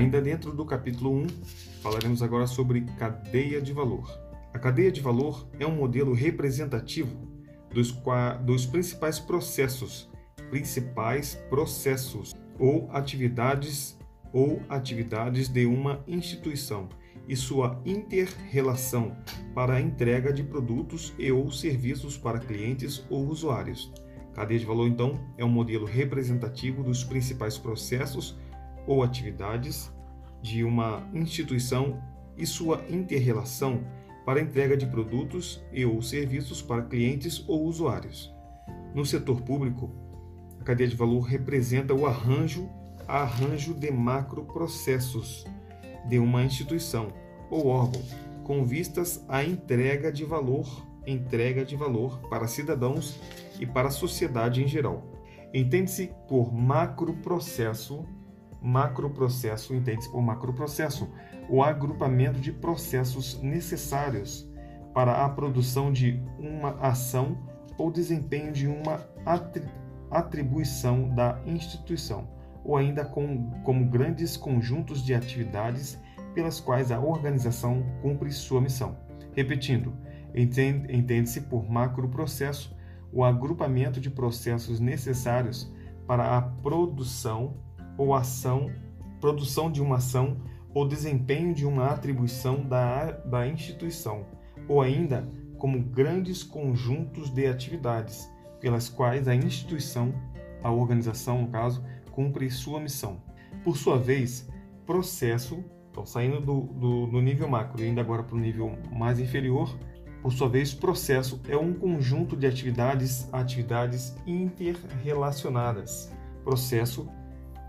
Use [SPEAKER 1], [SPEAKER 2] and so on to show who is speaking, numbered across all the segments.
[SPEAKER 1] Ainda dentro do capítulo 1, falaremos agora sobre cadeia de valor. A cadeia de valor é um modelo representativo dos, dos principais processos, principais processos ou atividades ou atividades de uma instituição e sua inter-relação para a entrega de produtos e ou serviços para clientes ou usuários. Cadeia de valor, então, é um modelo representativo dos principais processos ou atividades de uma instituição e sua interrelação para entrega de produtos e ou serviços para clientes ou usuários. No setor público, a cadeia de valor representa o arranjo, arranjo de macroprocessos de uma instituição ou órgão com vistas à entrega de valor, entrega de valor para cidadãos e para a sociedade em geral. Entende-se por macroprocesso Macroprocesso entende-se por macroprocesso o agrupamento de processos necessários para a produção de uma ação ou desempenho de uma atribuição da instituição, ou ainda com, como grandes conjuntos de atividades pelas quais a organização cumpre sua missão. Repetindo, entende-se por macroprocesso o agrupamento de processos necessários para a produção ou ação, produção de uma ação ou desempenho de uma atribuição da, da instituição, ou ainda como grandes conjuntos de atividades pelas quais a instituição, a organização, no caso, cumpre sua missão. Por sua vez, processo, então saindo do, do, do nível macro e indo agora para o nível mais inferior, por sua vez, processo é um conjunto de atividades, atividades interrelacionadas. Processo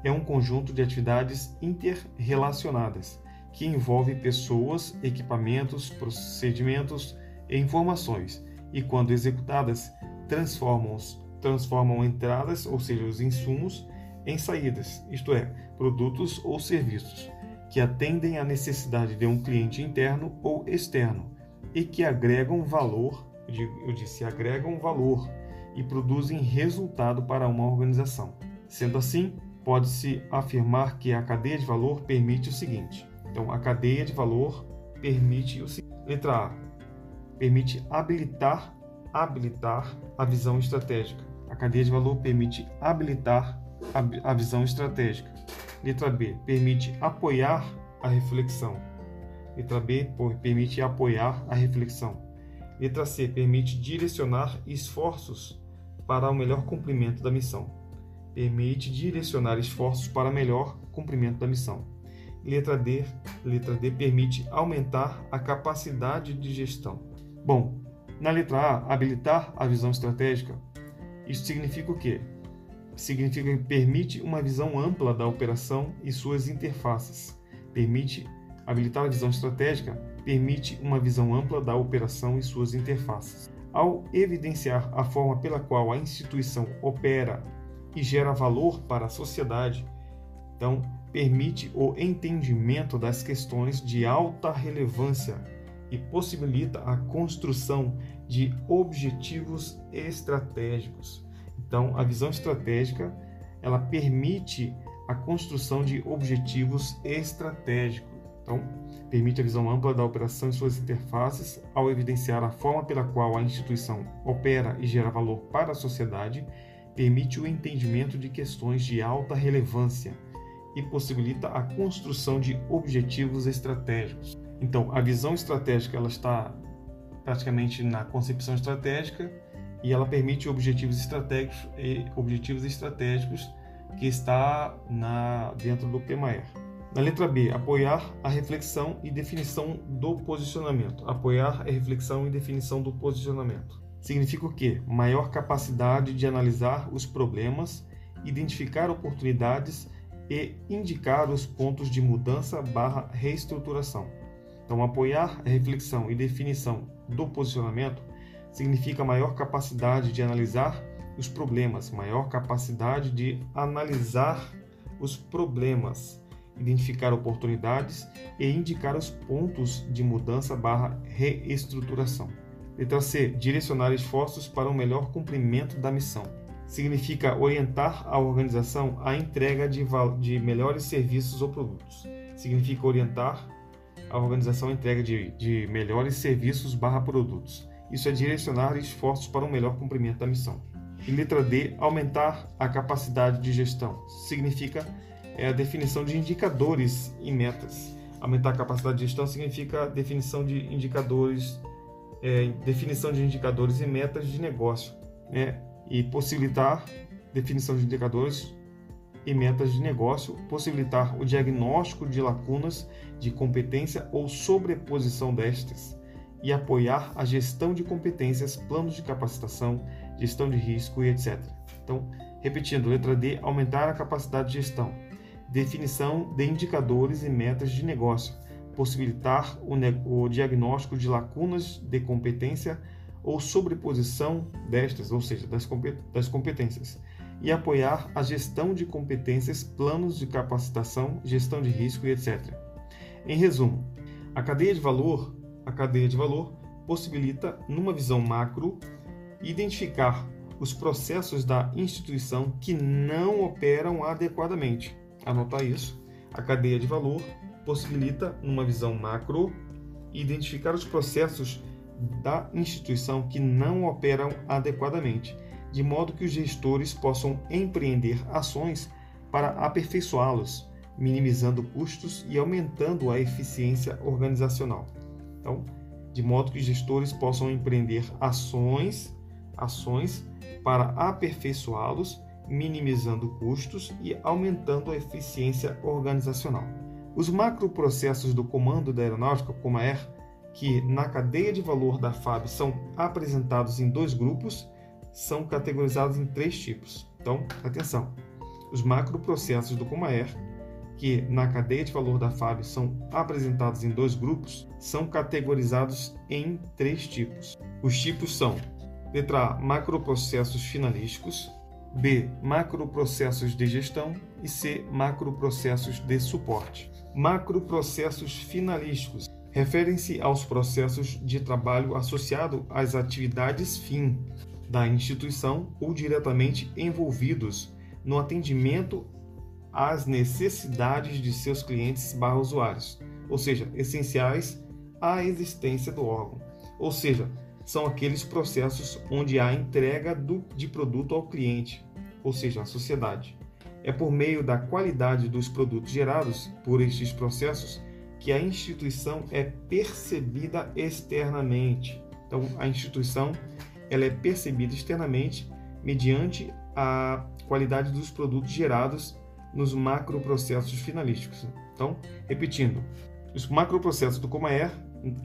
[SPEAKER 1] é um conjunto de atividades interrelacionadas que envolve pessoas, equipamentos, procedimentos e informações, e quando executadas, transformam, transformam entradas, ou seja, os insumos, em saídas, isto é, produtos ou serviços, que atendem à necessidade de um cliente interno ou externo e que agregam valor, eu disse, agregam valor e produzem resultado para uma organização. Sendo assim, pode-se afirmar que a cadeia de valor permite o seguinte. Então, a cadeia de valor permite o seguinte. Letra A. Permite habilitar, habilitar a visão estratégica. A cadeia de valor permite habilitar a, a visão estratégica. Letra B. Permite apoiar a reflexão. Letra B. Permite apoiar a reflexão. Letra C. Permite direcionar esforços para o melhor cumprimento da missão permite direcionar esforços para melhor cumprimento da missão. Letra D, letra D permite aumentar a capacidade de gestão. Bom, na letra A, habilitar a visão estratégica. Isso significa o quê? Significa que permite uma visão ampla da operação e suas interfaces. Permite habilitar a visão estratégica, permite uma visão ampla da operação e suas interfaces. Ao evidenciar a forma pela qual a instituição opera e gera valor para a sociedade. Então, permite o entendimento das questões de alta relevância e possibilita a construção de objetivos estratégicos. Então, a visão estratégica, ela permite a construção de objetivos estratégicos. Então, permite a visão ampla da operação e suas interfaces ao evidenciar a forma pela qual a instituição opera e gera valor para a sociedade permite o entendimento de questões de alta relevância e possibilita a construção de objetivos estratégicos. Então, a visão estratégica ela está praticamente na concepção estratégica e ela permite objetivos estratégicos objetivos estratégicos que está na dentro do PMAER. Na letra B, apoiar a reflexão e definição do posicionamento. Apoiar a reflexão e definição do posicionamento significa o quê? Maior capacidade de analisar os problemas, identificar oportunidades e indicar os pontos de mudança barra reestruturação. Então, apoiar a reflexão e definição do posicionamento significa maior capacidade de analisar os problemas, maior capacidade de analisar os problemas, identificar oportunidades e indicar os pontos de mudança barra reestruturação. Letra C. Direcionar esforços para o melhor cumprimento da missão. Significa orientar a organização à entrega de, de melhores serviços ou produtos. significa orientar a organização à entrega de, de melhores serviços barra produtos. Isso é direcionar esforços para um melhor cumprimento da missão. E letra D, aumentar a capacidade de gestão. Significa é, a definição de indicadores e metas. Aumentar a capacidade de gestão significa definição de indicadores, é, definição de indicadores e metas de negócio, né? E possibilitar definição de indicadores e metas de negócio, possibilitar o diagnóstico de lacunas de competência ou sobreposição destas e apoiar a gestão de competências, planos de capacitação, gestão de risco e etc. Então, repetindo, letra D, aumentar a capacidade de gestão. Definição de indicadores e metas de negócio, possibilitar o, o diagnóstico de lacunas de competência ou sobreposição destas, ou seja, das, das competências, e apoiar a gestão de competências, planos de capacitação, gestão de risco e etc. Em resumo, a cadeia de valor a cadeia de valor possibilita, numa visão macro, identificar os processos da instituição que não operam adequadamente. Anotar isso. A cadeia de valor possibilita, numa visão macro, identificar os processos da instituição que não operam adequadamente, de modo que os gestores possam empreender ações para aperfeiçoá-los, minimizando custos e aumentando a eficiência organizacional. Então, de modo que os gestores possam empreender ações, ações para aperfeiçoá-los, minimizando custos e aumentando a eficiência organizacional. Os macroprocessos do comando da aeronáutica, como a que na cadeia de valor da FAB são apresentados em dois grupos, são categorizados em três tipos. Então, atenção. Os macroprocessos do Comaer que na cadeia de valor da FAB são apresentados em dois grupos, são categorizados em três tipos. Os tipos são: letra A, macroprocessos finalísticos, B, macroprocessos de gestão e C, macroprocessos de suporte. Macroprocessos finalísticos referem-se aos processos de trabalho associado às atividades fim da instituição ou diretamente envolvidos no atendimento às necessidades de seus clientes barra usuários, ou seja, essenciais à existência do órgão. Ou seja, são aqueles processos onde há entrega do, de produto ao cliente, ou seja, à sociedade. É por meio da qualidade dos produtos gerados por estes processos que a instituição é percebida externamente. Então, a instituição ela é percebida externamente mediante a qualidade dos produtos gerados nos macroprocessos finalísticos. Então, repetindo, os macroprocessos do Comaer,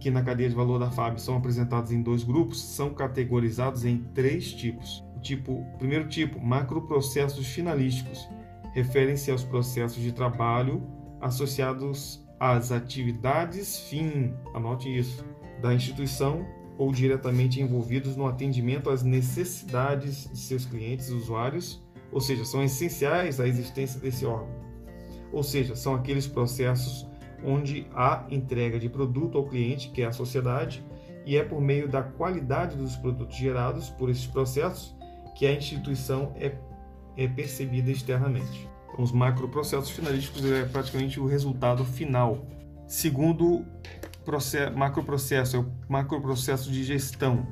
[SPEAKER 1] que na cadeia de valor da FAB são apresentados em dois grupos, são categorizados em três tipos. O tipo, primeiro tipo, macroprocessos finalísticos, referem-se aos processos de trabalho associados às atividades fim, anote isso, da instituição ou diretamente envolvidos no atendimento às necessidades de seus clientes e usuários ou seja, são essenciais à existência desse órgão. Ou seja, são aqueles processos onde há entrega de produto ao cliente, que é a sociedade, e é por meio da qualidade dos produtos gerados por esses processos que a instituição é, é percebida externamente. Então, os macroprocessos finalísticos é praticamente o resultado final. Segundo processo, macroprocesso, é o macroprocesso de gestão.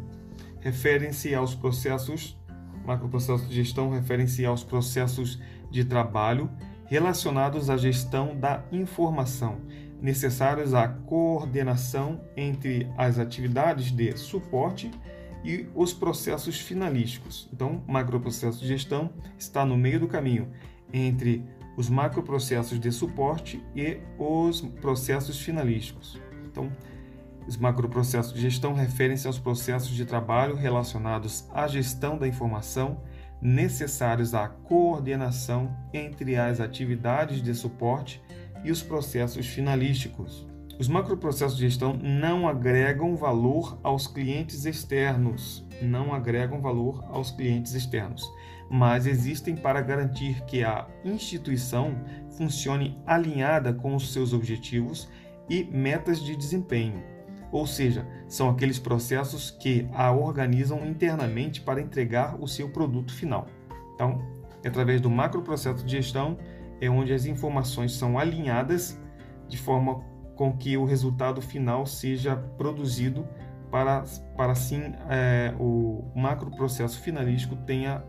[SPEAKER 1] Referem-se aos processos Macroprocessos de gestão referem-se aos processos de trabalho relacionados à gestão da informação, necessários à coordenação entre as atividades de suporte e os processos finalísticos. Então, macroprocesso de gestão está no meio do caminho entre os macroprocessos de suporte e os processos finalísticos. Então, os macroprocessos de gestão referem-se aos processos de trabalho relacionados à gestão da informação necessários à coordenação entre as atividades de suporte e os processos finalísticos. Os macroprocessos de gestão não agregam valor aos clientes externos, não agregam valor aos clientes externos, mas existem para garantir que a instituição funcione alinhada com os seus objetivos e metas de desempenho ou seja, são aqueles processos que a organizam internamente para entregar o seu produto final. Então, através do macroprocesso de gestão é onde as informações são alinhadas de forma com que o resultado final seja produzido para, para assim é, o macroprocesso finalístico tenha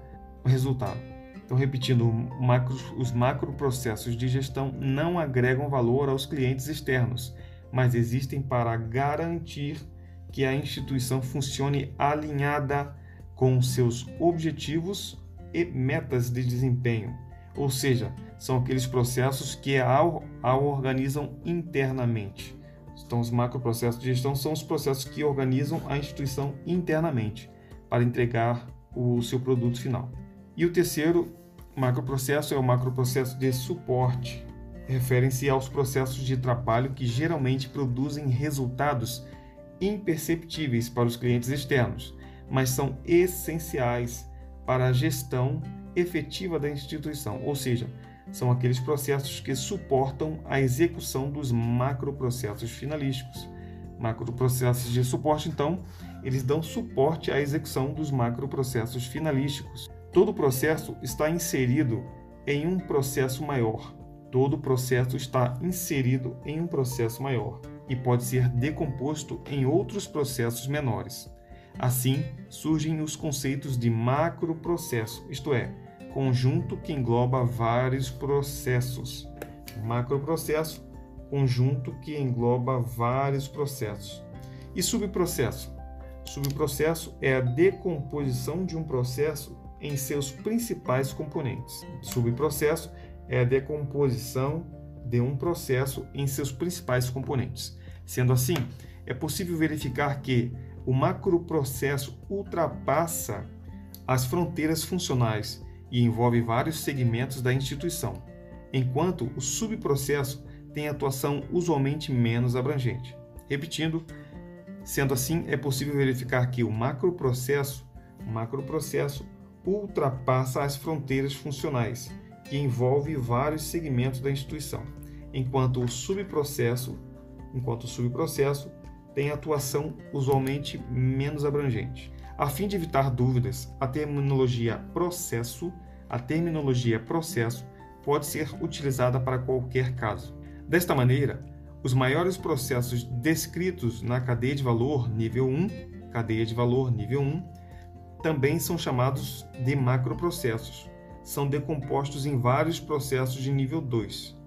[SPEAKER 1] resultado. Então, repetindo, macro, os macroprocessos de gestão não agregam valor aos clientes externos, mas existem para garantir que a instituição funcione alinhada com seus objetivos e metas de desempenho, ou seja, são aqueles processos que a, organizam internamente. Então, os macroprocessos de gestão são os processos que organizam a instituição internamente para entregar o seu produto final. E o terceiro macroprocesso é o macroprocesso de suporte. Referem-se aos processos de trabalho que geralmente produzem resultados imperceptíveis para os clientes externos, mas são essenciais para a gestão efetiva da instituição, ou seja, são aqueles processos que suportam a execução dos macroprocessos finalísticos. Macroprocessos de suporte, então, eles dão suporte à execução dos macroprocessos finalísticos. Todo processo está inserido em um processo maior. Todo processo está inserido em um processo maior e pode ser decomposto em outros processos menores. Assim, surgem os conceitos de macroprocesso, isto é, conjunto que engloba vários processos. Macroprocesso, conjunto que engloba vários processos. E subprocesso? Subprocesso é a decomposição de um processo em seus principais componentes. Subprocesso é a decomposição de um processo em seus principais componentes. Sendo assim, é possível verificar que o macroprocesso ultrapassa as fronteiras funcionais e envolve vários segmentos da instituição, enquanto o subprocesso tem atuação usualmente menos abrangente. Repetindo, sendo assim, é possível verificar que o macroprocesso, macroprocesso ultrapassa as fronteiras funcionais, que envolve vários segmentos da instituição, enquanto o subprocesso, enquanto o subprocesso tem atuação usualmente menos abrangente. A fim de evitar dúvidas, a terminologia processo, a terminologia processo pode ser utilizada para qualquer caso. Desta maneira, os maiores processos descritos na cadeia de valor nível 1, cadeia de valor nível 1, também são chamados de macroprocessos. São decompostos em vários processos de nível 2,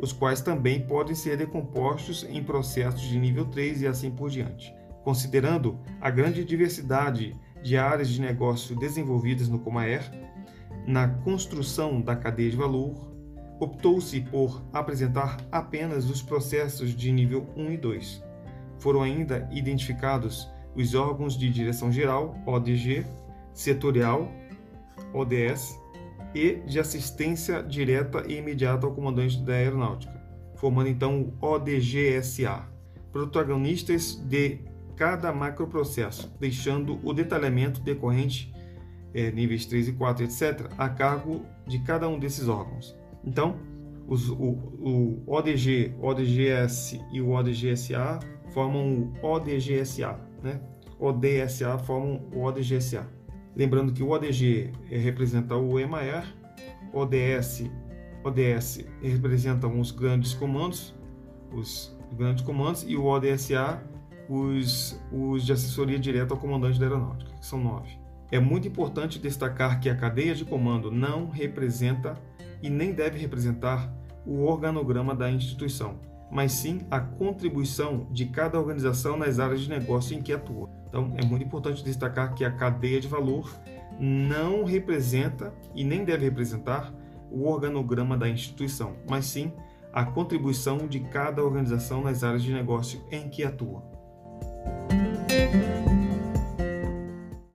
[SPEAKER 1] os quais também podem ser decompostos em processos de nível 3 e assim por diante. Considerando a grande diversidade de áreas de negócio desenvolvidas no Comaer, na construção da cadeia de valor, optou-se por apresentar apenas os processos de nível 1 e 2. Foram ainda identificados os órgãos de direção geral, ODG, setorial, ODS, e de assistência direta e imediata ao comandante da aeronáutica, formando então o ODGSA, protagonistas de cada macroprocesso, deixando o detalhamento decorrente, é, níveis 3 e 4, etc., a cargo de cada um desses órgãos. Então, os, o, o ODG, ODGS e o ODGSA formam o ODGSA, né? ODSA formam o ODGSA. Lembrando que o ODG representa o EMAER, ODS, ODS representam os grandes comandos, os grandes comandos, e o ODSA os, os de assessoria direta ao comandante da aeronáutica, que são nove. É muito importante destacar que a cadeia de comando não representa e nem deve representar o organograma da instituição, mas sim a contribuição de cada organização nas áreas de negócio em que atua. Então, é muito importante destacar que a cadeia de valor não representa e nem deve representar o organograma da instituição, mas sim a contribuição de cada organização nas áreas de negócio em que atua.